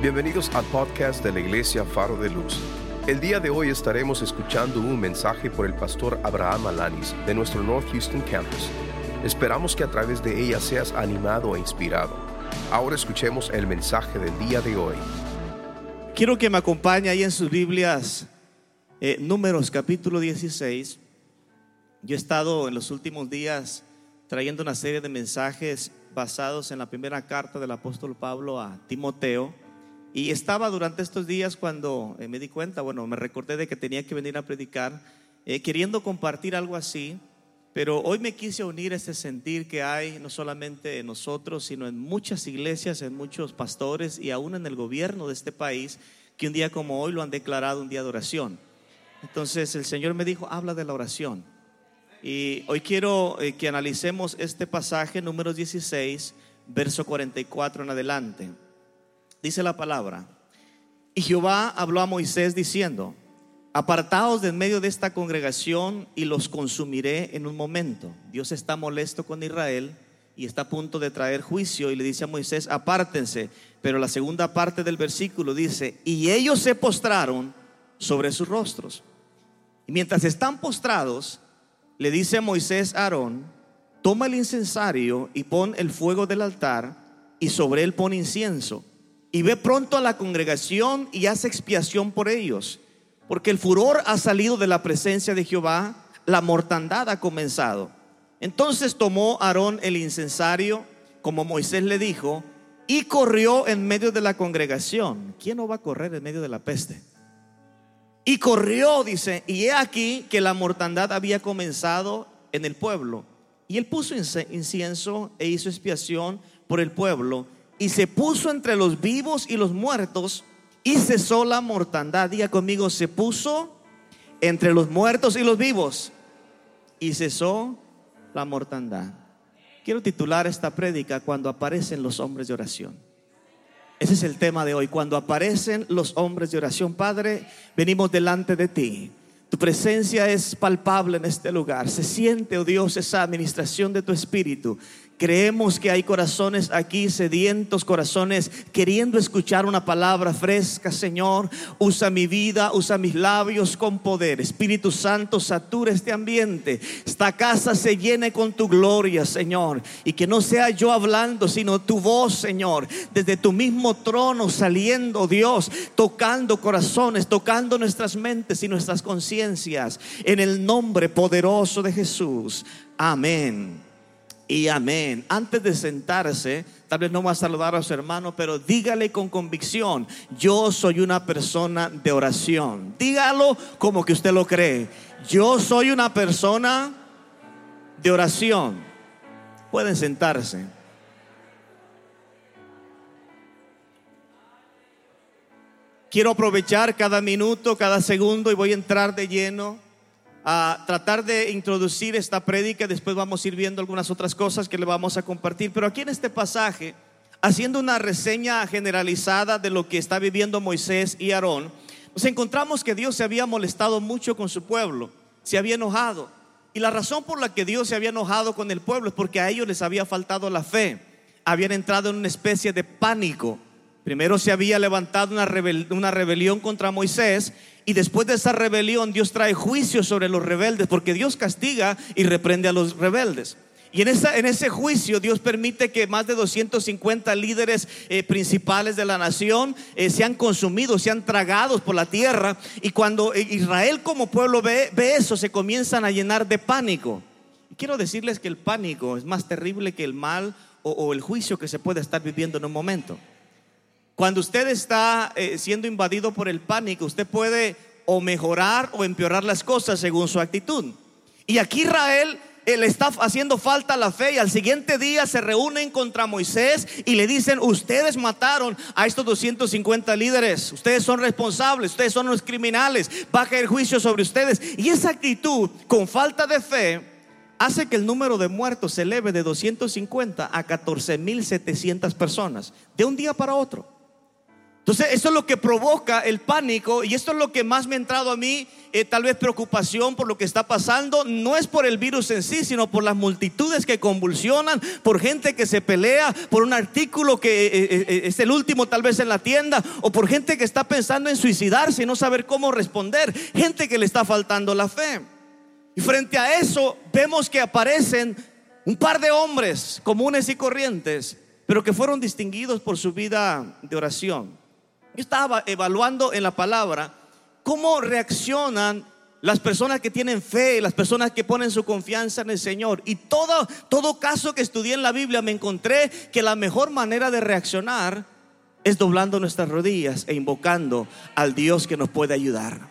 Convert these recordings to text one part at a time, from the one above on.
Bienvenidos al podcast de la Iglesia Faro de Luz. El día de hoy estaremos escuchando un mensaje por el pastor Abraham Alanis de nuestro North Houston Campus. Esperamos que a través de ella seas animado e inspirado. Ahora escuchemos el mensaje del día de hoy. Quiero que me acompañe ahí en sus Biblias, eh, Números capítulo 16. Yo he estado en los últimos días trayendo una serie de mensajes basados en la primera carta del apóstol Pablo a Timoteo. Y estaba durante estos días cuando eh, me di cuenta, bueno, me recordé de que tenía que venir a predicar, eh, queriendo compartir algo así, pero hoy me quise unir a este sentir que hay no solamente en nosotros, sino en muchas iglesias, en muchos pastores y aún en el gobierno de este país, que un día como hoy lo han declarado un día de oración. Entonces el Señor me dijo, habla de la oración. Y hoy quiero eh, que analicemos este pasaje, número 16, verso 44 en adelante. Dice la palabra. Y Jehová habló a Moisés diciendo, apartaos de en medio de esta congregación y los consumiré en un momento. Dios está molesto con Israel y está a punto de traer juicio y le dice a Moisés, apártense. Pero la segunda parte del versículo dice, y ellos se postraron sobre sus rostros. Y mientras están postrados, le dice Moisés a Aarón, toma el incensario y pon el fuego del altar y sobre él pon incienso y ve pronto a la congregación y hace expiación por ellos, porque el furor ha salido de la presencia de Jehová, la mortandad ha comenzado. Entonces tomó Aarón el incensario, como Moisés le dijo, y corrió en medio de la congregación. ¿Quién no va a correr en medio de la peste? Y corrió, dice, y he aquí que la mortandad había comenzado en el pueblo. Y él puso incienso e hizo expiación por el pueblo y se puso entre los vivos y los muertos y cesó la mortandad. Diga conmigo, se puso entre los muertos y los vivos y cesó la mortandad. Quiero titular esta prédica cuando aparecen los hombres de oración. Ese es el tema de hoy, cuando aparecen los hombres de oración. Padre, venimos delante de ti. Tu presencia es palpable en este lugar. Se siente, oh Dios, esa administración de tu espíritu Creemos que hay corazones aquí sedientos, corazones queriendo escuchar una palabra fresca, Señor. Usa mi vida, usa mis labios con poder. Espíritu Santo, satura este ambiente. Esta casa se llene con tu gloria, Señor. Y que no sea yo hablando, sino tu voz, Señor. Desde tu mismo trono saliendo, Dios, tocando corazones, tocando nuestras mentes y nuestras conciencias. En el nombre poderoso de Jesús. Amén y amén. Antes de sentarse, tal vez no va a saludar a su hermano, pero dígale con convicción, yo soy una persona de oración. Dígalo como que usted lo cree. Yo soy una persona de oración. Pueden sentarse. Quiero aprovechar cada minuto, cada segundo y voy a entrar de lleno a tratar de introducir esta prédica, después vamos a ir viendo algunas otras cosas que le vamos a compartir, pero aquí en este pasaje, haciendo una reseña generalizada de lo que está viviendo Moisés y Aarón, nos encontramos que Dios se había molestado mucho con su pueblo, se había enojado. Y la razón por la que Dios se había enojado con el pueblo es porque a ellos les había faltado la fe, habían entrado en una especie de pánico. Primero se había levantado una, una rebelión contra Moisés y después de esa rebelión, Dios trae juicio sobre los rebeldes, porque Dios castiga y reprende a los rebeldes. Y en, esa, en ese juicio Dios permite que más de 250 líderes eh, principales de la nación eh, sean consumidos, sean tragados por la tierra. Y cuando eh, Israel como pueblo ve, ve eso, se comienzan a llenar de pánico. Quiero decirles que el pánico es más terrible que el mal o el juicio que se puede estar viviendo en un momento. Cuando usted está eh, siendo invadido por el pánico, usted puede o mejorar o empeorar las cosas según su actitud. Y aquí Israel eh, le está haciendo falta la fe y al siguiente día se reúnen contra Moisés y le dicen, ustedes mataron a estos 250 líderes, ustedes son responsables, ustedes son los criminales, va a caer juicio sobre ustedes. Y esa actitud con falta de fe hace que el número de muertos se eleve de 250 a 14.700 personas de un día para otro. Entonces, eso es lo que provoca el pánico y esto es lo que más me ha entrado a mí, eh, tal vez preocupación por lo que está pasando. No es por el virus en sí, sino por las multitudes que convulsionan, por gente que se pelea, por un artículo que eh, eh, es el último tal vez en la tienda, o por gente que está pensando en suicidarse y no saber cómo responder, gente que le está faltando la fe. Y frente a eso vemos que aparecen un par de hombres comunes y corrientes, pero que fueron distinguidos por su vida de oración. Yo estaba evaluando en la palabra cómo reaccionan las personas que tienen fe, las personas que ponen su confianza en el Señor. Y todo, todo caso que estudié en la Biblia me encontré que la mejor manera de reaccionar es doblando nuestras rodillas e invocando al Dios que nos puede ayudar.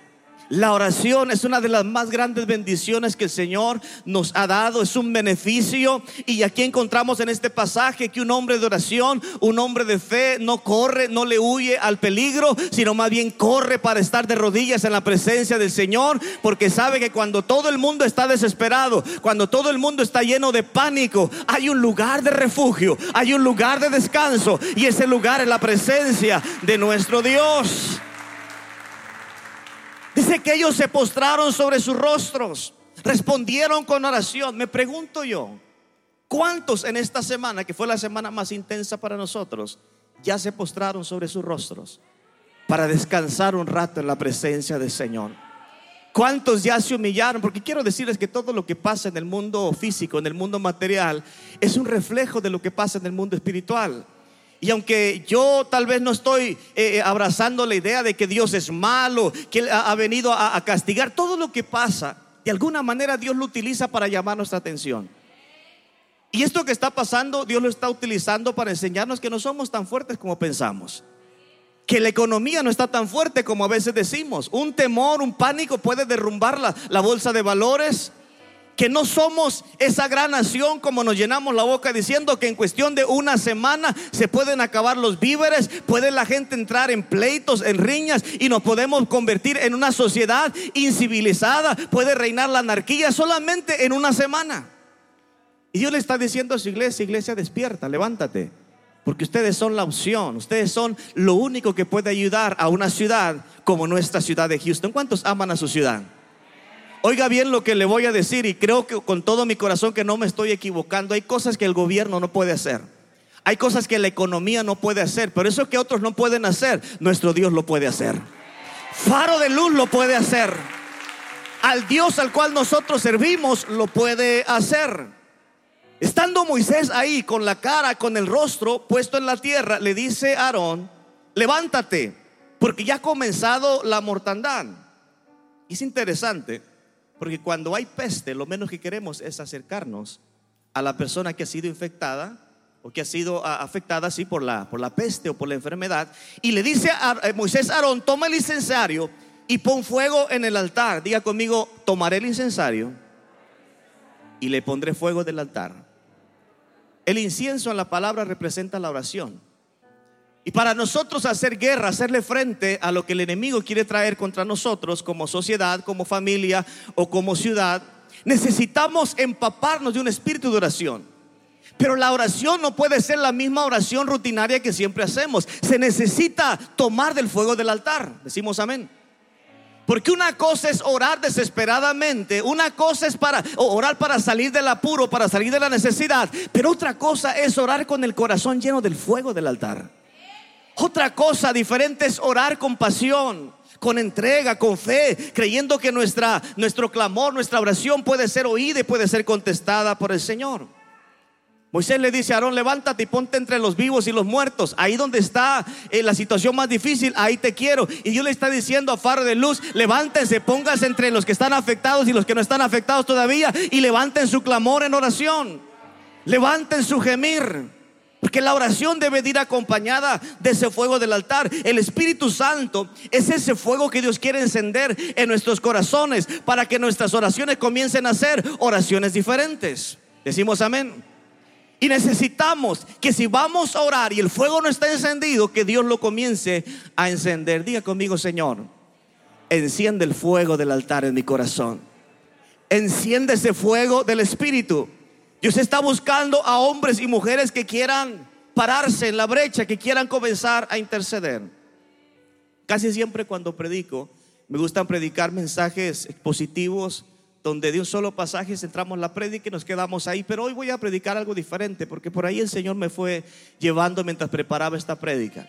La oración es una de las más grandes bendiciones que el Señor nos ha dado, es un beneficio. Y aquí encontramos en este pasaje que un hombre de oración, un hombre de fe, no corre, no le huye al peligro, sino más bien corre para estar de rodillas en la presencia del Señor, porque sabe que cuando todo el mundo está desesperado, cuando todo el mundo está lleno de pánico, hay un lugar de refugio, hay un lugar de descanso, y ese lugar es la presencia de nuestro Dios. Dice que ellos se postraron sobre sus rostros, respondieron con oración. Me pregunto yo, ¿cuántos en esta semana, que fue la semana más intensa para nosotros, ya se postraron sobre sus rostros para descansar un rato en la presencia del Señor? ¿Cuántos ya se humillaron? Porque quiero decirles que todo lo que pasa en el mundo físico, en el mundo material, es un reflejo de lo que pasa en el mundo espiritual. Y aunque yo tal vez no estoy eh, eh, abrazando la idea de que Dios es malo, que Él ha, venido a, a castigar, todo lo que pasa, de alguna manera Dios lo utiliza para llamar nuestra atención. Y esto que está pasando, Dios lo está utilizando para enseñarnos que no somos tan fuertes como pensamos. Que la economía no está tan fuerte como a veces decimos. Un temor, un pánico puede derrumbar la, la bolsa de valores, que no somos esa gran nación como nos llenamos la boca diciendo que en cuestión de una semana se pueden acabar los víveres, puede la gente entrar en pleitos, en riñas y nos podemos convertir en una sociedad incivilizada, puede reinar la anarquía solamente en una semana. Y Dios le está diciendo a su iglesia, iglesia despierta, levántate, porque ustedes son la opción, ustedes son lo único que puede ayudar a una ciudad como nuestra ciudad de Houston. ¿Cuántos aman a su ciudad? Oiga bien lo que le voy a decir y creo que con todo mi corazón que no me estoy equivocando. Hay cosas que el gobierno no puede hacer. Hay cosas que la economía no puede hacer. Pero eso que otros no pueden hacer, nuestro Dios lo puede hacer. Faro de luz lo puede hacer. Al Dios al cual nosotros servimos lo puede hacer. Estando Moisés ahí con la cara, con el rostro puesto en la tierra, le dice a Aarón, levántate, porque ya ha comenzado la mortandad. Es interesante porque cuando hay peste, lo menos que queremos es acercarnos a la persona que ha sido infectada o que ha sido ah, afectada así por la, por la peste o por la enfermedad. Y le dice a eh, Moisés Aarón, toma el incensario y pon fuego en el altar. Diga conmigo, tomaré el incensario y le pondré fuego del altar. El incienso en la palabra representa la oración. Y para nosotros hacer guerra, hacerle frente a lo que el enemigo quiere traer contra nosotros como sociedad, como familia o como ciudad, necesitamos empaparnos de un espíritu de oración. Pero la oración no puede ser la misma oración rutinaria que siempre hacemos. Se necesita tomar del fuego del altar. Decimos amén. Porque una cosa es orar desesperadamente, una cosa es para orar para salir del apuro, para salir de la necesidad, pero otra cosa es orar con el corazón lleno del fuego del altar. Otra cosa diferente es orar con pasión, con entrega, con fe, creyendo que nuestra, nuestro clamor, nuestra oración puede ser oída y puede ser contestada por el Señor. Moisés le dice a Aarón, levántate y ponte entre los vivos y los muertos. Ahí donde está eh, la situación más difícil, ahí te quiero. Y Dios le está diciendo a Faro de Luz, levántense, póngase entre los que están afectados y los que no están afectados todavía. Y levanten su clamor en oración. Levanten su gemir. Porque la oración debe ir acompañada de ese fuego del altar. El Espíritu Santo es ese fuego que Dios quiere encender en nuestros corazones para que nuestras oraciones comiencen a ser oraciones diferentes. Decimos amén. Y necesitamos que si vamos a orar y el fuego no está encendido, que Dios lo comience a encender. Diga conmigo, Señor, enciende el fuego del altar en mi corazón. Enciende ese fuego del Espíritu Dios está buscando a hombres y mujeres que quieran pararse en la brecha, que quieran comenzar a interceder. Casi siempre cuando predico, me gustan predicar mensajes positivos, donde de un solo pasaje centramos la prédica y nos quedamos ahí. Pero hoy voy a predicar algo diferente, porque por ahí el Señor me fue llevando mientras preparaba esta prédica.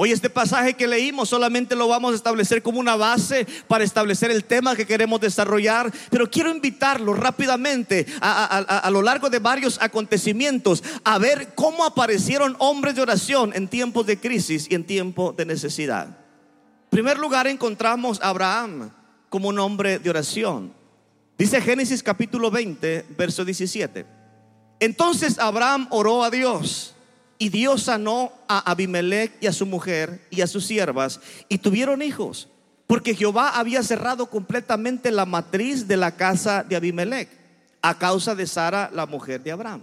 Hoy este pasaje que leímos solamente lo vamos a establecer como una base para establecer el tema que queremos desarrollar, pero quiero invitarlo rápidamente a, lo largo de varios acontecimientos a ver cómo aparecieron hombres de oración en tiempos de crisis y en tiempos de necesidad. En primer lugar encontramos a Abraham como un hombre de oración. Dice Génesis capítulo 20, verso 17. Entonces Abraham oró a Dios y Dios sanó a Abimelech y a su mujer y a sus siervas y tuvieron hijos, porque Jehová había cerrado completamente la matriz de la casa de Abimelech a causa de Sara, la mujer de Abraham.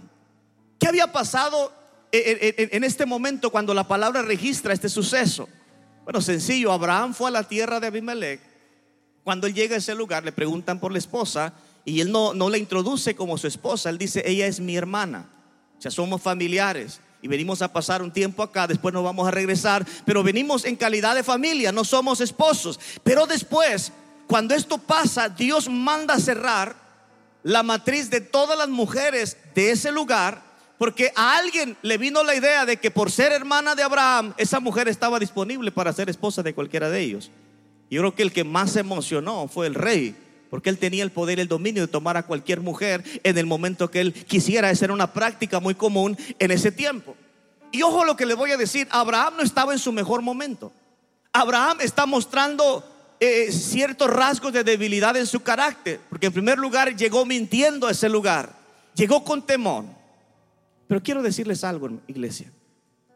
¿Qué había pasado en este momento cuando la palabra registra este suceso? Bueno, sencillo, Abraham fue a la tierra de Abimelech. Cuando él llega a ese lugar le preguntan por la esposa y él no, no la introduce como su esposa, él dice, ella es mi hermana, o sea, somos familiares y venimos a pasar un tiempo acá, después nos vamos a regresar, pero venimos en calidad de familia, no somos esposos. Pero después, cuando esto pasa, Dios manda cerrar la matriz de todas las mujeres de ese lugar, porque a alguien le vino la idea de que por ser hermana de Abraham, esa mujer estaba disponible para ser esposa de cualquiera de ellos. Yo creo que el que más se emocionó fue el rey, porque él tenía el poder y el dominio de tomar a cualquier mujer en el momento que él quisiera. Esa era una práctica muy común en ese tiempo. Y ojo lo que le voy a decir, Abraham no estaba en su mejor momento. Abraham está mostrando eh, ciertos rasgos de debilidad en su carácter, porque en primer lugar llegó mintiendo a ese lugar, llegó con temor. Pero quiero decirles algo, iglesia,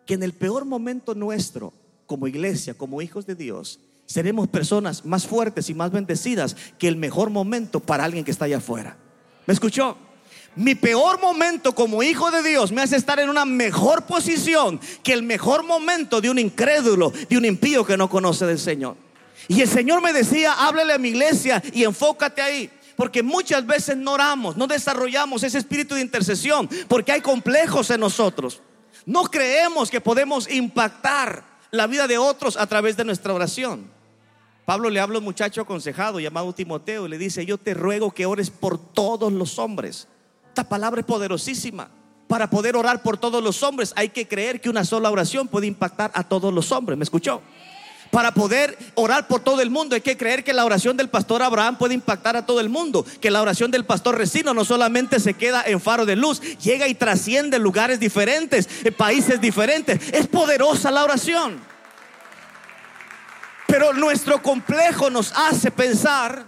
que en el peor momento nuestro, como iglesia, como hijos de Dios, seremos personas más fuertes y más bendecidas que el mejor momento para alguien que está allá afuera. ¿Me escuchó? Mi peor momento como hijo de Dios me hace estar en una mejor posición que el mejor momento de un incrédulo, de un impío que no conoce del Señor. Y el Señor me decía, háblele a mi iglesia y enfócate ahí. Porque muchas veces no oramos, no desarrollamos ese espíritu de intercesión, porque hay complejos en nosotros. No creemos que podemos impactar la vida de otros a través de nuestra oración. Pablo le habla a un muchacho aconsejado llamado Timoteo y le dice, yo te ruego que ores por todos los hombres. Esta palabra es poderosísima. Para poder orar por todos los hombres hay que creer que una sola oración puede impactar a todos los hombres. ¿Me escuchó? Para poder orar por todo el mundo hay que creer que la oración del pastor Abraham puede impactar a todo el mundo, que la oración del pastor Resino no solamente se queda en faro de luz, llega y trasciende lugares diferentes, países diferentes. Es poderosa la oración. Pero nuestro complejo nos hace pensar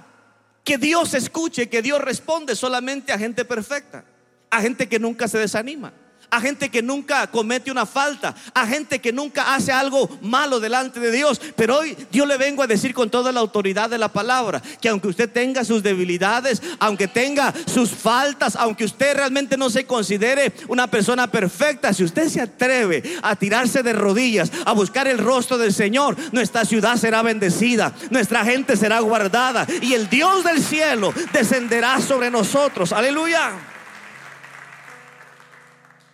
que Dios escuche, que Dios responde solamente a gente perfecta, a gente que nunca se desanima a gente que nunca comete una falta, a gente que nunca hace algo malo delante de Dios. Pero hoy yo le vengo a decir con toda la autoridad de la palabra, que aunque usted tenga sus debilidades, aunque tenga sus faltas, aunque usted realmente no se considere una persona perfecta, si usted se atreve a tirarse de rodillas, a buscar el rostro del Señor, nuestra ciudad será bendecida, nuestra gente será guardada y el Dios del cielo descenderá sobre nosotros. Aleluya.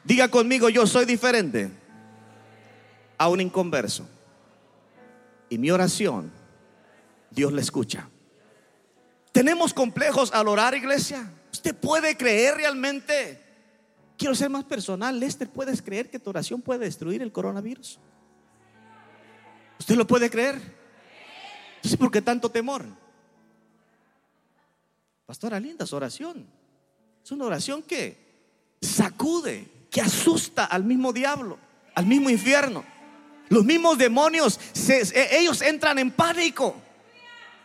Diga conmigo, yo soy diferente a un inconverso. Y mi oración, Dios la escucha. ¿Tenemos complejos al orar, iglesia? ¿Usted puede creer realmente? Quiero ser más personal. Lester, ¿puedes creer que tu oración puede destruir el coronavirus? ¿Usted lo puede creer? Entonces, ¿por qué tanto temor? Pastora linda, su oración. Es una oración que sacude, que asusta al mismo diablo, al mismo infierno. Los mismos demonios, e, ellos entran en pánico.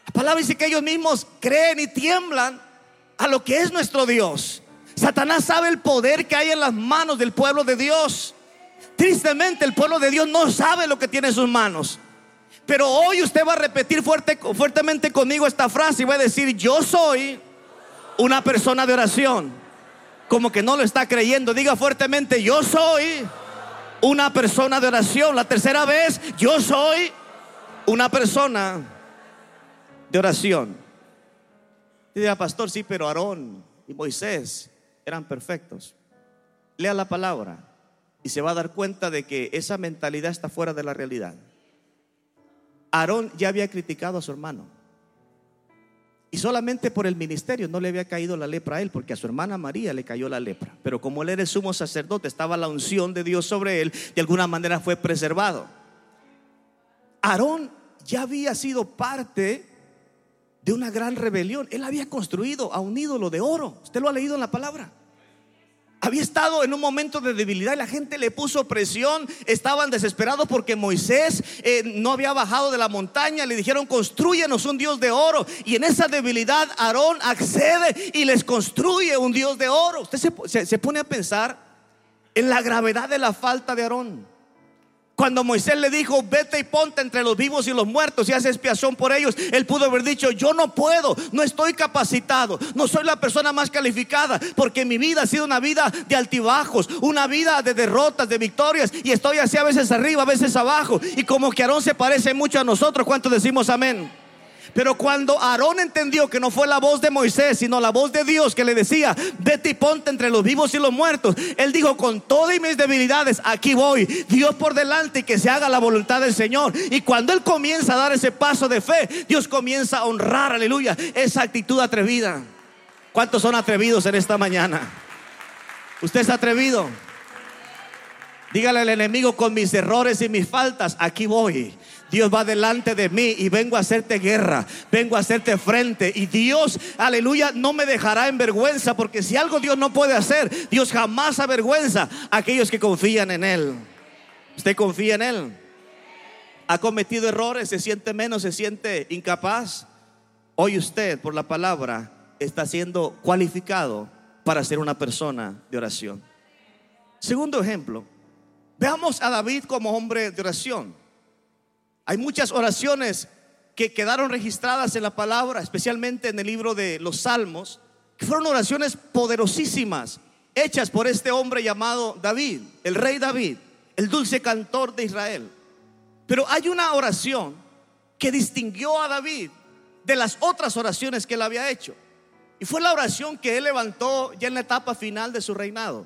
La palabra dice que ellos mismos creen y tiemblan a lo que es nuestro Dios. Satanás sabe el poder que hay en las manos del pueblo de Dios. Tristemente el pueblo de Dios no sabe lo que tiene en sus manos. Pero hoy usted va a repetir fuerte, fuertemente conmigo esta frase y va a decir, yo soy una persona de oración como que no lo está creyendo. Diga fuertemente, yo soy una persona de oración. La tercera vez, yo soy una persona de oración. Diga, pastor, sí, pero Aarón y Moisés eran perfectos. Lea la palabra y se va a dar cuenta de que esa mentalidad está fuera de la realidad. Aarón ya había criticado a su hermano. Y solamente por el ministerio no le había caído la lepra a él, porque a su hermana María le cayó la lepra. Pero como él era el sumo sacerdote, estaba la unción de Dios sobre él, de alguna manera fue preservado. Aarón ya había sido parte de una gran rebelión. Él había construido a un ídolo de oro. Usted lo ha leído en la palabra. Había estado en un momento de debilidad y la gente le puso presión. Estaban desesperados porque Moisés eh, no había bajado de la montaña. Le dijeron, construyenos un Dios de oro. Y en esa debilidad Aarón accede y les construye un Dios de oro. Usted se, se pone a pensar en la gravedad de la falta de Aarón. Cuando Moisés le dijo, vete y ponte entre los vivos y los muertos y haz expiación por ellos, él pudo haber dicho, yo no puedo, no estoy capacitado, no soy la persona más calificada, porque mi vida ha sido una vida de altibajos, una vida de derrotas, de victorias, y estoy así a veces arriba, a veces abajo, y como que Aarón se parece mucho a nosotros, ¿cuántos decimos amén? Pero cuando Aarón entendió que no fue la voz de Moisés, sino la voz de Dios que le decía, vete y ponte entre los vivos y los muertos, él dijo, con todas mis debilidades, aquí voy, Dios por delante y que se haga la voluntad del Señor. Y cuando él comienza a dar ese paso de fe, Dios comienza a honrar, aleluya, esa actitud atrevida. ¿Cuántos son atrevidos en esta mañana? ¿Usted es atrevido? Dígale al enemigo con mis errores y mis faltas, aquí voy. Dios va delante de mí y vengo a hacerte guerra, vengo a hacerte frente. Y Dios, aleluya, no me dejará en vergüenza, porque si algo Dios no puede hacer, Dios jamás avergüenza a aquellos que confían en Él. ¿Usted confía en Él? ¿Ha cometido errores? ¿Se siente menos? ¿Se siente incapaz? Hoy usted, por la palabra, está siendo cualificado para ser una persona de oración. Segundo ejemplo, veamos a David como hombre de oración. Hay muchas oraciones que quedaron registradas en la palabra, especialmente en el libro de los Salmos, que fueron oraciones poderosísimas, hechas por este hombre llamado David, el rey David, el dulce cantor de Israel. Pero hay una oración que distinguió a David de las otras oraciones que él había hecho. Y fue la oración que él levantó ya en la etapa final de su reinado.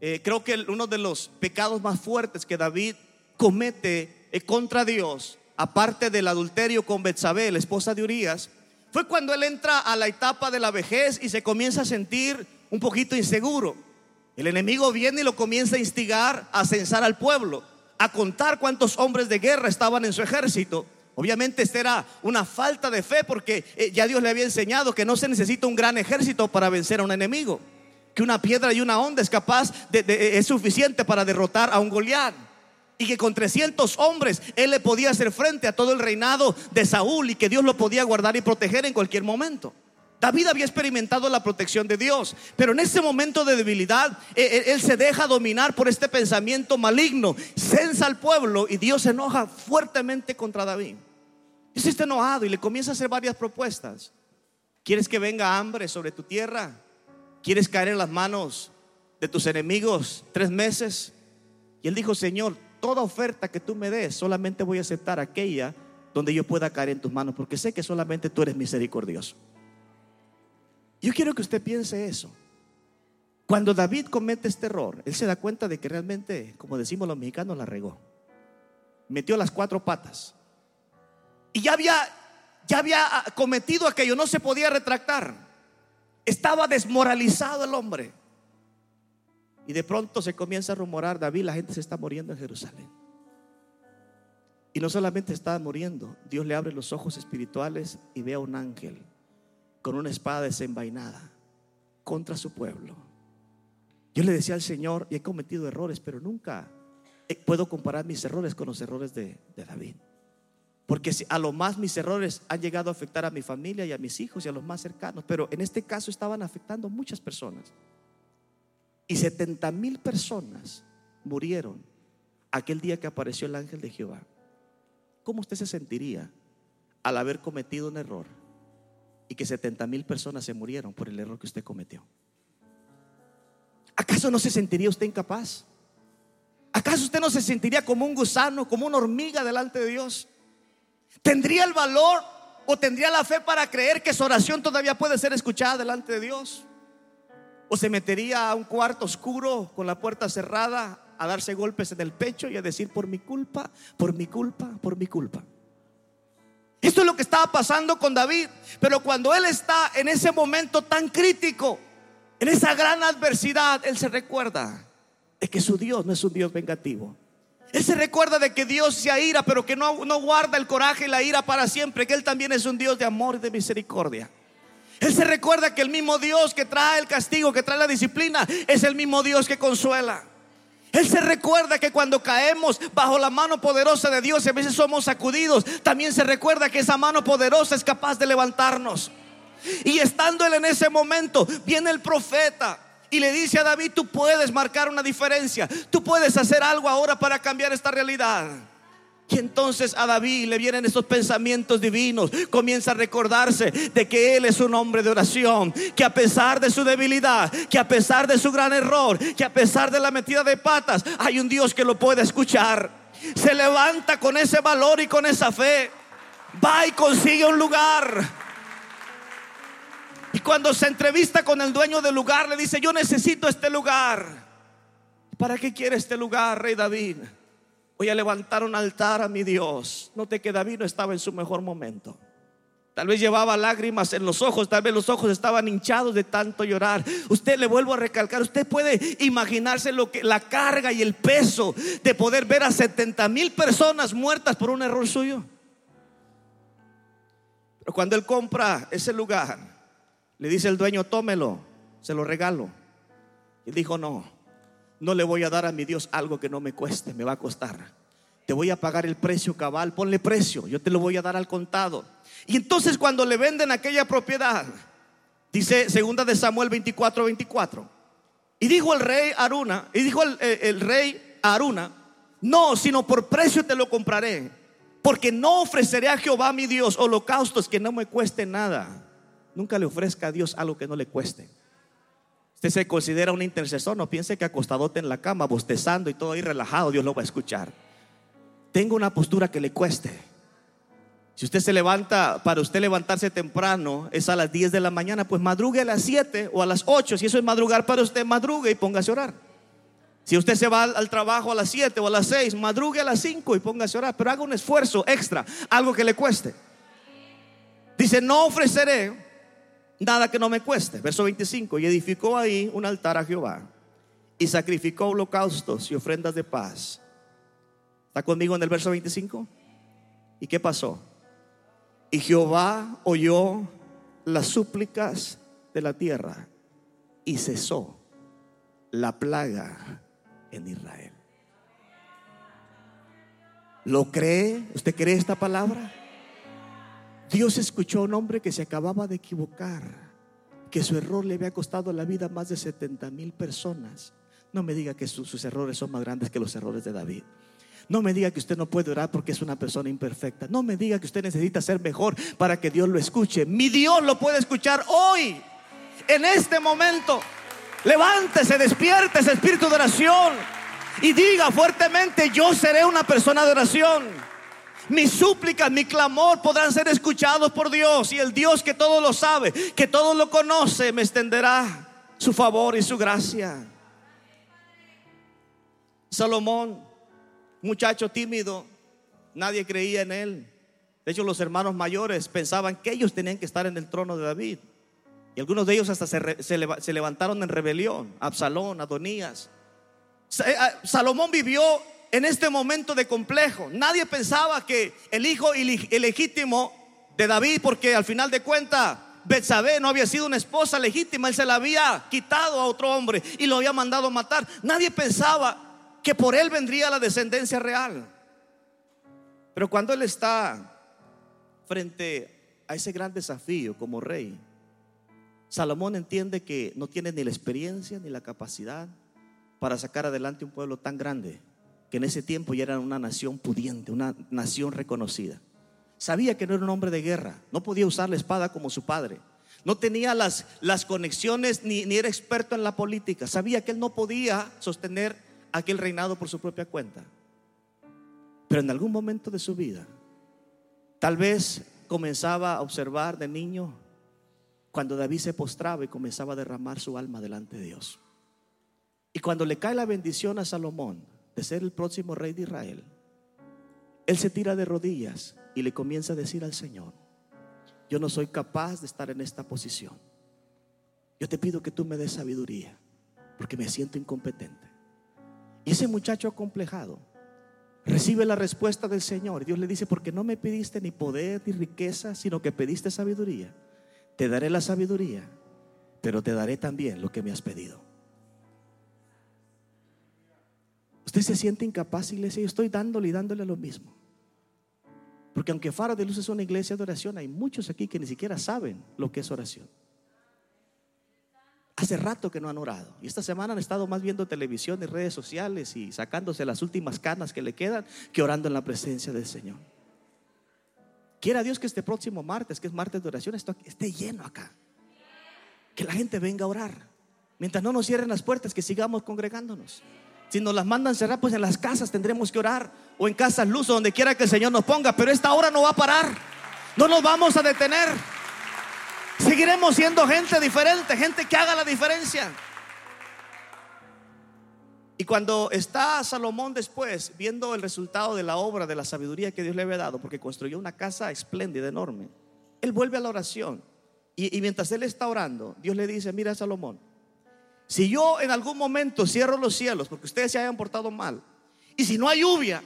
Eh, creo que uno de los pecados más fuertes que David comete contra Dios, aparte del adulterio con Betsabé, la esposa de Urias, fue cuando él entra a la etapa de la vejez y se comienza a sentir un poquito inseguro. El enemigo viene y lo comienza a instigar a censar al pueblo, a contar cuántos hombres de guerra estaban en su ejército. Obviamente esta era una falta de fe porque eh, ya Dios le había enseñado que no se necesita un gran ejército para vencer a un enemigo, que una piedra y una onda es capaz de, es suficiente para derrotar a un Goliat y que con 300 hombres él le podía hacer frente a todo el reinado de Saúl y que Dios lo podía guardar y proteger en cualquier momento. David había experimentado la protección de Dios, pero en ese momento de debilidad él, él, se deja dominar por este pensamiento maligno, censa al pueblo y Dios se enoja fuertemente contra David. Dios está enojado y le comienza a hacer varias propuestas. ¿Quieres que venga hambre sobre tu tierra? ¿Quieres caer en las manos de tus enemigos tres meses? Y él dijo, Señor, toda oferta que tú me des, solamente voy a aceptar aquella donde yo pueda caer en tus manos, porque sé que solamente tú eres misericordioso. Yo quiero que usted piense eso. Cuando David comete este error, él se da cuenta de que realmente, como decimos los mexicanos, la regó. Metió las cuatro patas. Y ya había, ya había cometido aquello, no se podía retractar. Estaba desmoralizado el hombre. Y de pronto se comienza a rumorar, David, la gente se está muriendo en Jerusalén. Y no solamente está muriendo, Dios le abre los ojos espirituales y ve a un ángel con una espada desenvainada contra su pueblo. Yo le decía al Señor, y he cometido errores, pero nunca puedo comparar mis errores con los errores de, de David. Porque a lo más mis errores han llegado a afectar a mi familia y a mis hijos y a los más cercanos, pero en este caso estaban afectando a muchas personas. Y 70 mil personas murieron aquel día que apareció el ángel de Jehová. ¿Cómo usted se sentiría al haber cometido un error y que 70 mil personas se murieron por el error que usted cometió? ¿Acaso no se sentiría usted incapaz? ¿Acaso usted no se sentiría como un gusano, como una hormiga delante de Dios? ¿Tendría el valor o tendría la fe para creer que su oración todavía puede ser escuchada delante de Dios? O se metería a un cuarto oscuro con la puerta cerrada a darse golpes en el pecho y a decir por mi culpa, por mi culpa, por mi culpa. Esto es lo que estaba pasando con David. Pero cuando él está en ese momento tan crítico, en esa gran adversidad, él se recuerda de que su Dios no es un Dios vengativo. Él se recuerda de que Dios se aira, pero que no, no guarda el coraje y la ira para siempre, que Él también es un Dios de amor y de misericordia. Él se recuerda que el mismo Dios que trae el castigo, que trae la disciplina, es el mismo Dios que consuela. Él se recuerda que cuando caemos bajo la mano poderosa de Dios y a veces somos sacudidos, también se recuerda que esa mano poderosa es capaz de levantarnos. Y estando él en ese momento, viene el profeta y le dice a David, tú puedes marcar una diferencia, tú puedes hacer algo ahora para cambiar esta realidad. Y entonces a David le vienen estos pensamientos divinos. Comienza a recordarse de que él es un hombre de oración. Que a pesar de su debilidad, que a pesar de su gran error, que a pesar de la metida de patas, hay un Dios que lo puede escuchar. Se levanta con ese valor y con esa fe. Va y consigue un lugar. Y cuando se entrevista con el dueño del lugar, le dice, yo necesito este lugar. ¿Para qué quiere este lugar, rey David? Voy a levantar un altar a mi Dios. Note que David no estaba en su mejor momento. Tal vez llevaba lágrimas en los ojos, tal vez los ojos estaban hinchados de tanto llorar. Usted le vuelvo a recalcar, usted puede imaginarse lo que la carga y el peso de poder ver a 70 mil personas muertas por un error suyo. Pero cuando él compra ese lugar, le dice el dueño, tómelo, se lo regalo. Y dijo, no, no le voy a dar a mi Dios algo que no me cueste, me va a costar. Te voy a pagar el precio cabal, ponle precio, yo te lo voy a dar al contado. Y entonces cuando le venden aquella propiedad, dice segunda de Samuel 24, 24. Y dijo el rey Aruna, y dijo el, rey Aruna, no, sino por precio te lo compraré, porque no ofreceré a Jehová mi Dios holocaustos que no me cueste nada. Nunca le ofrezca a Dios algo que no le cueste. Se considera un intercesor, no piense que acostadote en la cama, bostezando y todo ahí relajado, Dios lo va a escuchar. Tenga una postura que le cueste. Si usted se levanta, para usted levantarse temprano es a las 10 de la mañana, pues madrugue a las 7 o a las 8. Si eso es madrugar para usted, madrugue y póngase a orar. Si usted se va al, trabajo a las 7 o a las 6, madrugue a las 5 y póngase a orar. Pero haga un esfuerzo extra, algo que le cueste. Dice, no ofreceré nada que no me cueste. Verso 25, y edificó ahí un altar a Jehová y sacrificó holocaustos y ofrendas de paz. ¿Está conmigo en el verso 25? ¿Y qué pasó? Y Jehová oyó las súplicas de la tierra y cesó la plaga en Israel. ¿Lo cree? ¿Usted cree esta palabra? Dios escuchó a un hombre que se acababa de equivocar, que su error le había costado la vida a más de 70 mil personas. No me diga que sus, sus errores son más grandes que los errores de David. No me diga que usted no puede orar porque es una persona imperfecta. No me diga que usted necesita ser mejor para que Dios lo escuche. Mi Dios lo puede escuchar hoy, en este momento. Levántese, despierte ese espíritu de oración y diga fuertemente, yo seré una persona de oración. Mis súplicas, mi clamor podrán ser escuchados por Dios y el Dios que todo lo sabe, que todo lo conoce, me extenderá su favor y su gracia. Salomón, muchacho tímido, nadie creía en él. De hecho, los hermanos mayores pensaban que ellos tenían que estar en el trono de David. Y algunos de ellos hasta se, levantaron en rebelión. Absalón, Adonías. Eh, ah, Salomón vivió en este momento de complejo. Nadie pensaba que el hijo ilegítimo de David, porque al final de cuentas Betsabé no había sido una esposa legítima, él se la había quitado a otro hombre y lo había mandado matar. Nadie pensaba que por él vendría la descendencia real. Pero cuando él está frente a ese gran desafío como rey, Salomón entiende que no tiene ni la experiencia ni la capacidad para sacar adelante un pueblo tan grande en ese tiempo ya era una nación pudiente, una nación reconocida. Sabía que no era un hombre de guerra, no podía usar la espada como su padre. No tenía las, las conexiones ni, ni era experto en la política. Sabía que él no podía sostener aquel reinado por su propia cuenta. Pero en algún momento de su vida, tal vez comenzaba a observar de niño cuando David se postraba y comenzaba a derramar su alma delante de Dios. Y cuando le cae la bendición a Salomón, de ser el próximo rey de Israel, él se tira de rodillas y le comienza a decir al Señor, yo no soy capaz de estar en esta posición. Yo te pido que tú me des sabiduría, porque me siento incompetente. Y ese muchacho acomplejado recibe la respuesta del Señor. Dios le dice, porque no me pediste ni poder ni riqueza, sino que pediste sabiduría. Te daré la sabiduría, pero te daré también lo que me has pedido. Usted se siente incapaz, iglesia. Yo estoy dándole y dándole lo mismo. Porque aunque Faro de Luz es una iglesia de oración, hay muchos aquí que ni siquiera saben lo que es oración. Hace rato que no han orado. Y esta semana han estado más viendo televisión y redes sociales y sacándose las últimas canas que le quedan que orando en la presencia del Señor. Quiera Dios que este próximo martes, que es martes de oración, esté lleno acá. Que la gente venga a orar. Mientras no nos cierren las puertas, que sigamos congregándonos. Si nos las mandan cerrar, pues en las casas tendremos que orar. O en casas luz, o donde quiera que el Señor nos ponga. Pero esta hora no va a parar. No nos vamos a detener. Seguiremos siendo gente diferente, gente que haga la diferencia. Y cuando está Salomón después viendo el resultado de la obra, de la sabiduría que Dios le había dado, porque construyó una casa espléndida, enorme, él vuelve a la oración. Y, y mientras él está orando, Dios le dice, mira Salomón, si yo en algún momento cierro los cielos porque ustedes se hayan portado mal, y si no hay lluvia,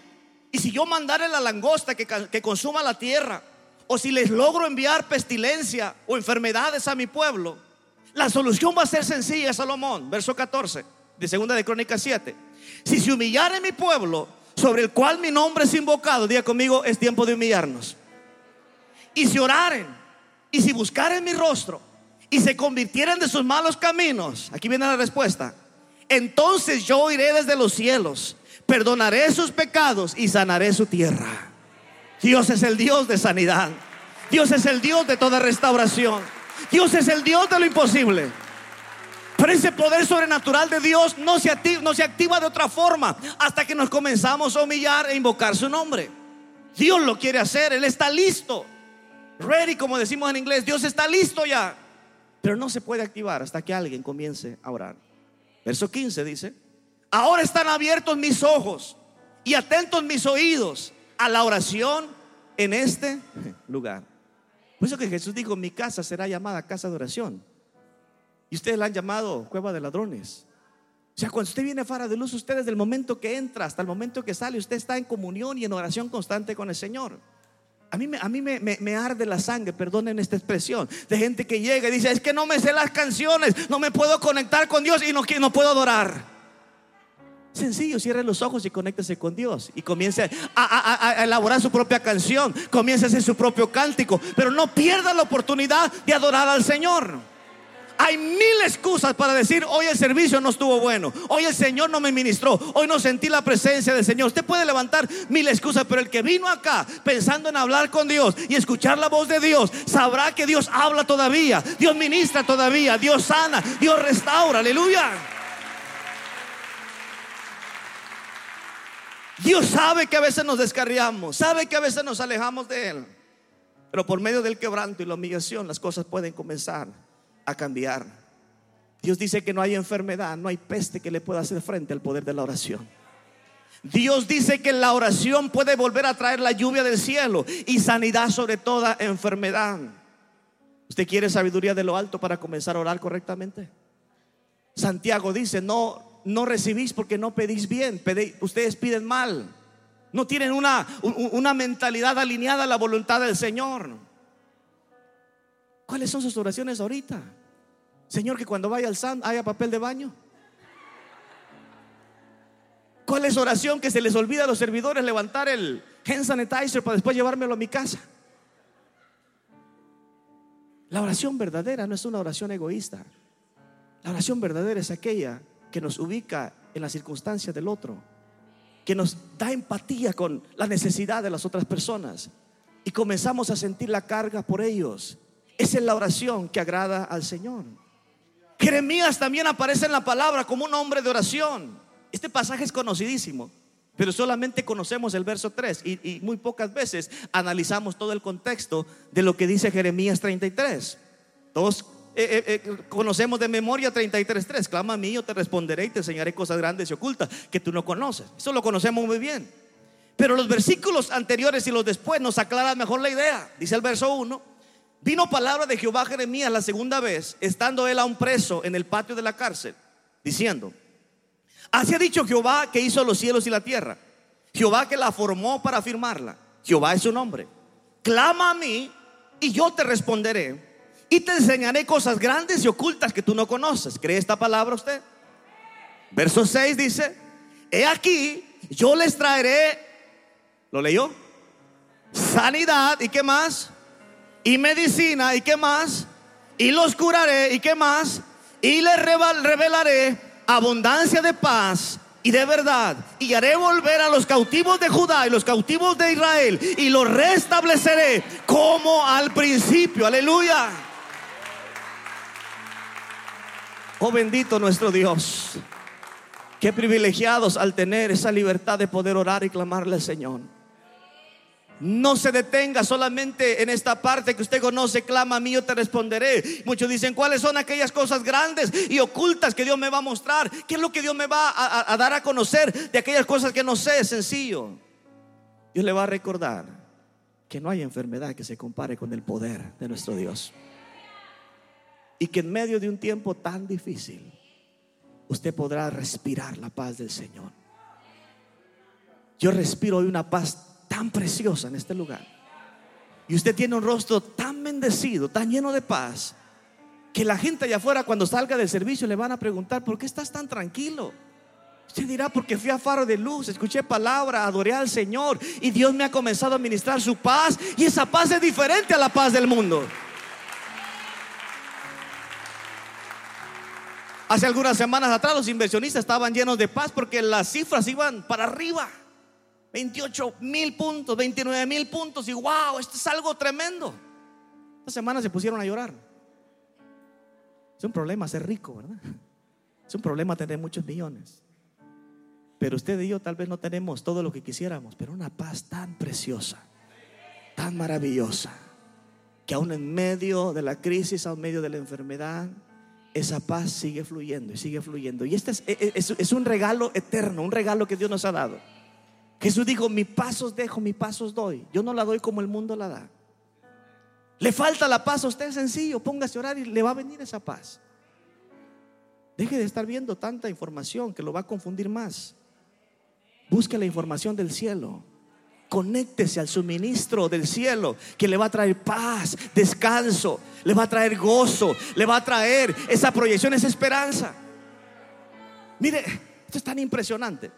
y si yo mandare la langosta que, consuma la tierra, o si les logro enviar pestilencia o enfermedades a mi pueblo, la solución va a ser sencilla, Salomón, verso 14 de segunda de Crónicas 7. Si se humillare mi pueblo, sobre el cual mi nombre es invocado, diga conmigo, es tiempo de humillarnos. Y si oraren, y si buscaren mi rostro, y se convirtieran de sus malos caminos, aquí viene la respuesta, entonces yo iré desde los cielos, perdonaré sus pecados y sanaré su tierra. Dios es el Dios de sanidad. Dios es el Dios de toda restauración. Dios es el Dios de lo imposible. Pero ese poder sobrenatural de Dios no se activa de otra forma hasta que nos comenzamos a humillar e invocar su nombre. Dios lo quiere hacer, Él está listo. Ready, como decimos en inglés, Dios está listo ya. Pero no se puede activar hasta que alguien comience a orar. Verso 15 dice, ahora están abiertos mis ojos y atentos mis oídos a la oración en este lugar. Por eso que Jesús dijo, mi casa será llamada casa de oración. Y ustedes la han llamado cueva de ladrones. O sea, cuando usted viene fuera de luz, usted desde el momento que entra hasta el momento que sale, usted está en comunión y en oración constante con el Señor. A mí, me, a mí me, me, arde la sangre, perdonen esta expresión, de gente que llega y dice, es que no me sé las canciones, no me puedo conectar con Dios y no, no puedo adorar. Sencillo, cierre los ojos y conéctese con Dios y comience a, a, elaborar su propia canción, comience a hacer su propio cántico, pero no pierda la oportunidad de adorar al Señor. Hay mil excusas para decir, hoy el servicio no estuvo bueno, hoy el Señor no me ministró, hoy no sentí la presencia del Señor. Usted puede levantar mil excusas, pero el que vino acá pensando en hablar con Dios y escuchar la voz de Dios, sabrá que Dios habla todavía, Dios ministra todavía, Dios sana, Dios restaura, aleluya. Dios sabe que a veces nos descarriamos, sabe que a veces nos alejamos de Él. Pero por medio del quebranto y la humillación las cosas pueden comenzar a cambiar. Dios dice que no hay enfermedad, no hay peste que le pueda hacer frente al poder de la oración. Dios dice que la oración puede volver a traer la lluvia del cielo y sanidad sobre toda enfermedad. ¿Usted quiere sabiduría de lo alto para comenzar a orar correctamente? Santiago dice, no, no recibís porque no pedís bien, ustedes piden mal. No tienen una, una mentalidad alineada a la voluntad del Señor. ¿Cuáles son sus oraciones ahorita? Señor, que cuando vaya al SAN haya papel de baño. ¿Cuál es oración que se les olvida a los servidores levantar el hand sanitizer para después llevármelo a mi casa? La oración verdadera no es una oración egoísta. La oración verdadera es aquella que nos ubica en la circunstancia del otro, que nos da empatía con la necesidad de las otras personas y comenzamos a sentir la carga por ellos esa es la oración que agrada al Señor. Jeremías también aparece en la palabra como un hombre de oración. Este pasaje es conocidísimo, pero solamente conocemos el verso 3 y, muy pocas veces analizamos todo el contexto de lo que dice Jeremías 33. Todos eh, eh, eh, conocemos de memoria 33.3. Clama a mí, yo te responderé y te enseñaré cosas grandes y ocultas que tú no conoces. Eso lo conocemos muy bien. Pero los versículos anteriores y los después nos aclaran mejor la idea. Dice el verso 1, vino palabra de Jehová Jeremías la segunda vez, estando él aún preso en el patio de la cárcel, diciendo, así ha dicho Jehová que hizo los cielos y la tierra, Jehová que la formó para firmarla, Jehová es su nombre. Clama a mí y yo te responderé y te enseñaré cosas grandes y ocultas que tú no conoces. ¿Cree esta palabra usted? Verso 6 dice, he aquí, yo les traeré, ¿lo leyó? Sanidad y qué más? Y medicina y qué más? Y los curaré y qué más? Y les revelaré abundancia de paz y de verdad, y haré volver a los cautivos de Judá y los cautivos de Israel, y los restableceré como al principio. Aleluya. Oh bendito nuestro Dios. Qué privilegiados al tener esa libertad de poder orar y clamarle al Señor. No se detenga solamente en esta parte que usted conoce, clama a mí, yo te responderé. Muchos dicen, ¿cuáles son aquellas cosas grandes y ocultas que Dios me va a mostrar? ¿Qué es lo que Dios me va a, dar a conocer de aquellas cosas que no sé? Sencillo. Dios le va a recordar que no hay enfermedad que se compare con el poder de nuestro Dios. Y que en medio de un tiempo tan difícil, usted podrá respirar la paz del Señor. Yo respiro hoy una paz tan preciosa en este lugar. Y usted tiene un rostro tan bendecido, tan lleno de paz, que la gente allá afuera cuando salga del servicio le van a preguntar, ¿por qué estás tan tranquilo? Usted dirá, porque fui a faro de luz, escuché palabra, adoré al Señor y Dios me ha comenzado a ministrar su paz y esa paz es diferente a la paz del mundo. Hace algunas semanas atrás los inversionistas estaban llenos de paz porque las cifras iban para arriba. 28 mil puntos, 29 mil puntos y wow, esto es algo tremendo. Esta semana se pusieron a llorar. Es un problema ser rico, ¿verdad? Es un problema tener muchos millones. Pero usted y yo tal vez no tenemos todo lo que quisiéramos, pero una paz tan preciosa, tan maravillosa, que aún en medio de la crisis, aún en medio de la enfermedad, esa paz sigue fluyendo y sigue fluyendo. Y este es, un regalo eterno, un regalo que Dios nos ha dado. Jesús dijo, mi pasos dejo, mi pasos doy. Yo no la doy como el mundo la da. Le falta la paz a usted sencillo, póngase a orar y le va a venir esa paz. Deje de estar viendo tanta información que lo va a confundir más. Busque la información del cielo. Conéctese al suministro del cielo que le va a traer paz, descanso, le va a traer gozo, le va a traer esa proyección, esa esperanza. Mire, esto es tan impresionante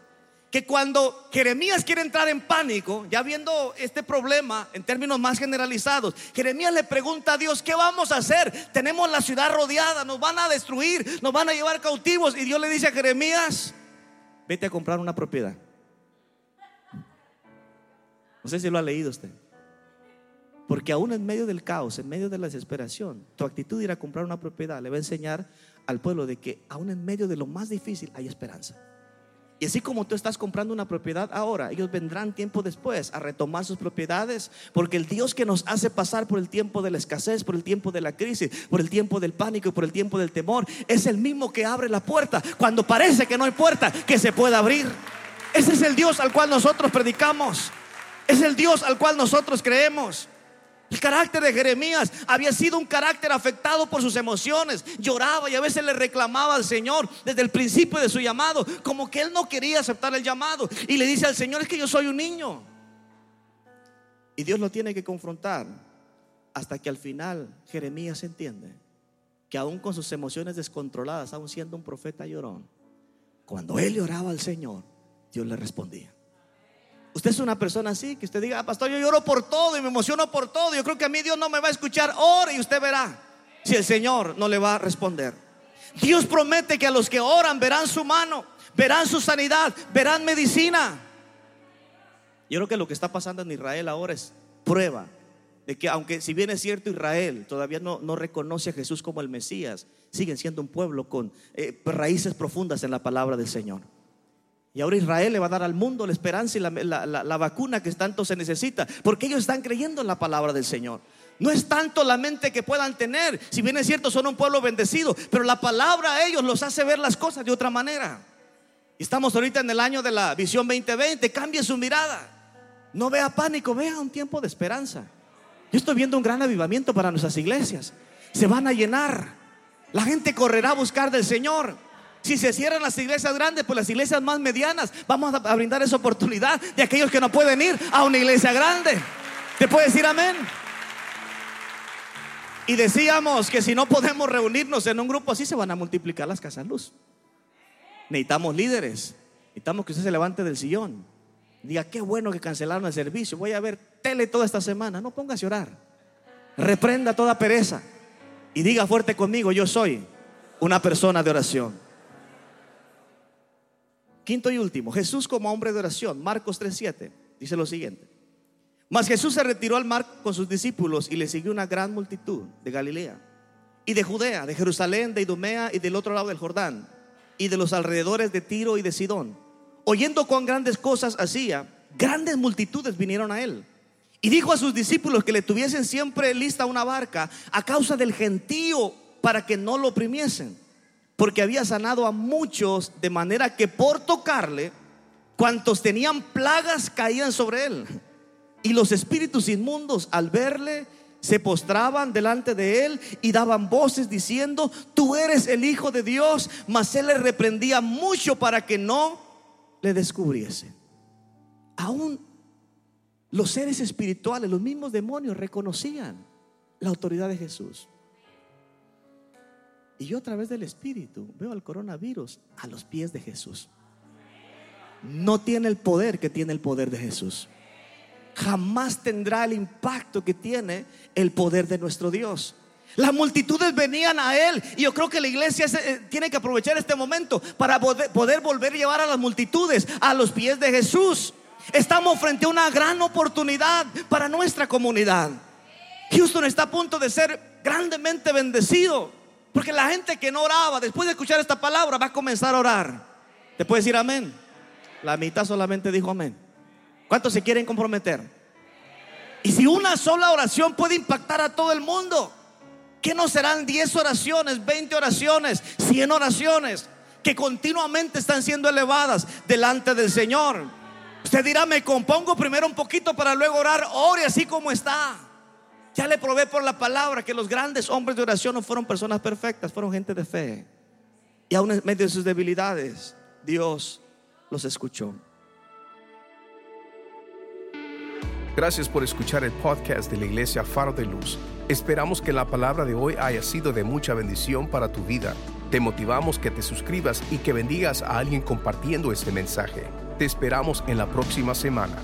que cuando Jeremías quiere entrar en pánico, ya viendo este problema en términos más generalizados, Jeremías le pregunta a Dios, ¿qué vamos a hacer? Tenemos la ciudad rodeada, nos van a destruir, nos van a llevar cautivos. Y Dios le dice a Jeremías, vete a comprar una propiedad. No sé si lo ha leído usted. Porque aún en medio del caos, en medio de la desesperación, tu actitud de ir a comprar una propiedad le va a enseñar al pueblo de que aún en medio de lo más difícil hay esperanza. Y así como tú estás comprando una propiedad ahora, ellos vendrán tiempo después a retomar sus propiedades, porque el Dios que nos hace pasar por el tiempo de la escasez, por el tiempo de la crisis, por el tiempo del pánico y por el tiempo del temor, es el mismo que abre la puerta cuando parece que no hay puerta que se pueda abrir. Ese es el Dios al cual nosotros predicamos. Es el Dios al cual nosotros creemos. El carácter de Jeremías había sido un carácter afectado por sus emociones. Lloraba y a veces le reclamaba al Señor desde el principio de su llamado, como que él no quería aceptar el llamado. Y le dice al Señor, es que yo soy un niño. Y Dios lo tiene que confrontar hasta que al final Jeremías entiende que aún con sus emociones descontroladas, aún siendo un profeta llorón, cuando él lloraba al Señor, Dios le respondía. Usted es una persona así, que usted diga, ah, pastor, yo lloro por todo y me emociono por todo. Yo creo que a mí Dios no me va a escuchar. Ore y usted verá si el Señor no le va a responder. Dios promete que a los que oran verán su mano, verán su sanidad, verán medicina. Yo creo que lo que está pasando en Israel ahora es prueba de que aunque si bien es cierto Israel todavía no, no reconoce a Jesús como el Mesías, siguen siendo un pueblo con eh, raíces profundas en la palabra del Señor. Y ahora Israel le va a dar al mundo la esperanza y la, vacuna que tanto se necesita, porque ellos están creyendo en la palabra del Señor. No es tanto la mente que puedan tener, si bien es cierto son un pueblo bendecido, pero la palabra a ellos los hace ver las cosas de otra manera. Estamos ahorita en el año de la visión 2020, cambie su mirada. No vea pánico, vea un tiempo de esperanza. Yo estoy viendo un gran avivamiento para nuestras iglesias. Se van a llenar. La gente correrá a buscar del Señor. Si se cierran las iglesias grandes, pues las iglesias más medianas, vamos a brindar esa oportunidad de aquellos que no pueden ir a una iglesia grande. ¿Te puede decir amén? Y decíamos que si no podemos reunirnos en un grupo así, se van a multiplicar las casas luz. Necesitamos líderes. Necesitamos que usted se levante del sillón. Diga, qué bueno que cancelaron el servicio. Voy a ver tele toda esta semana. No póngase a orar. Reprenda toda pereza. Y diga fuerte conmigo, yo soy una persona de oración. Quinto y último, Jesús como hombre de oración. Marcos 3.7 dice lo siguiente. Mas Jesús se retiró al mar con sus discípulos y le siguió una gran multitud de Galilea y de Judea, de Jerusalén, de Idumea y del otro lado del Jordán y de los alrededores de Tiro y de Sidón. Oyendo cuán grandes cosas hacía, grandes multitudes vinieron a él. Y dijo a sus discípulos que le tuviesen siempre lista una barca a causa del gentío para que no lo oprimiesen, porque había sanado a muchos de manera que por tocarle, cuantos tenían plagas caían sobre él. Y los espíritus inmundos al verle se postraban delante de él y daban voces diciendo, tú eres el Hijo de Dios, mas él le reprendía mucho para que no le descubriese. Aún los seres espirituales, los mismos demonios reconocían la autoridad de Jesús. Y yo a través del Espíritu veo al coronavirus a los pies de Jesús. No tiene el poder que tiene el poder de Jesús jamás tendrá el impacto que tiene el poder de nuestro Dios. Las multitudes venían a Él y yo creo que la iglesia eh, tiene que aprovechar este momento para poder, volver a llevar a las multitudes a los pies de Jesús. Estamos frente a una gran oportunidad para nuestra comunidad. Houston está a punto de ser grandemente bendecido porque la gente que no oraba después de escuchar esta palabra va a comenzar a orar. ¿Te puede decir amén? La mitad solamente dijo amén. ¿Cuántos se quieren comprometer? Y si una sola oración puede impactar a todo el mundo, ¿qué no serán 10 oraciones, 20 oraciones, 100 oraciones que continuamente están siendo elevadas delante del Señor? Usted dirá, me compongo primero un poquito para luego orar, ore así como está. Ya le probé por la palabra que los grandes hombres de oración no fueron personas perfectas, fueron gente de fe. Y aún en medio de sus debilidades, Dios los escuchó. Gracias por escuchar el podcast de la Iglesia Faro de Luz. Esperamos que la palabra de hoy haya sido de mucha bendición para tu vida. Te motivamos que te suscribas y que bendigas a alguien compartiendo este mensaje. Te esperamos en la próxima semana.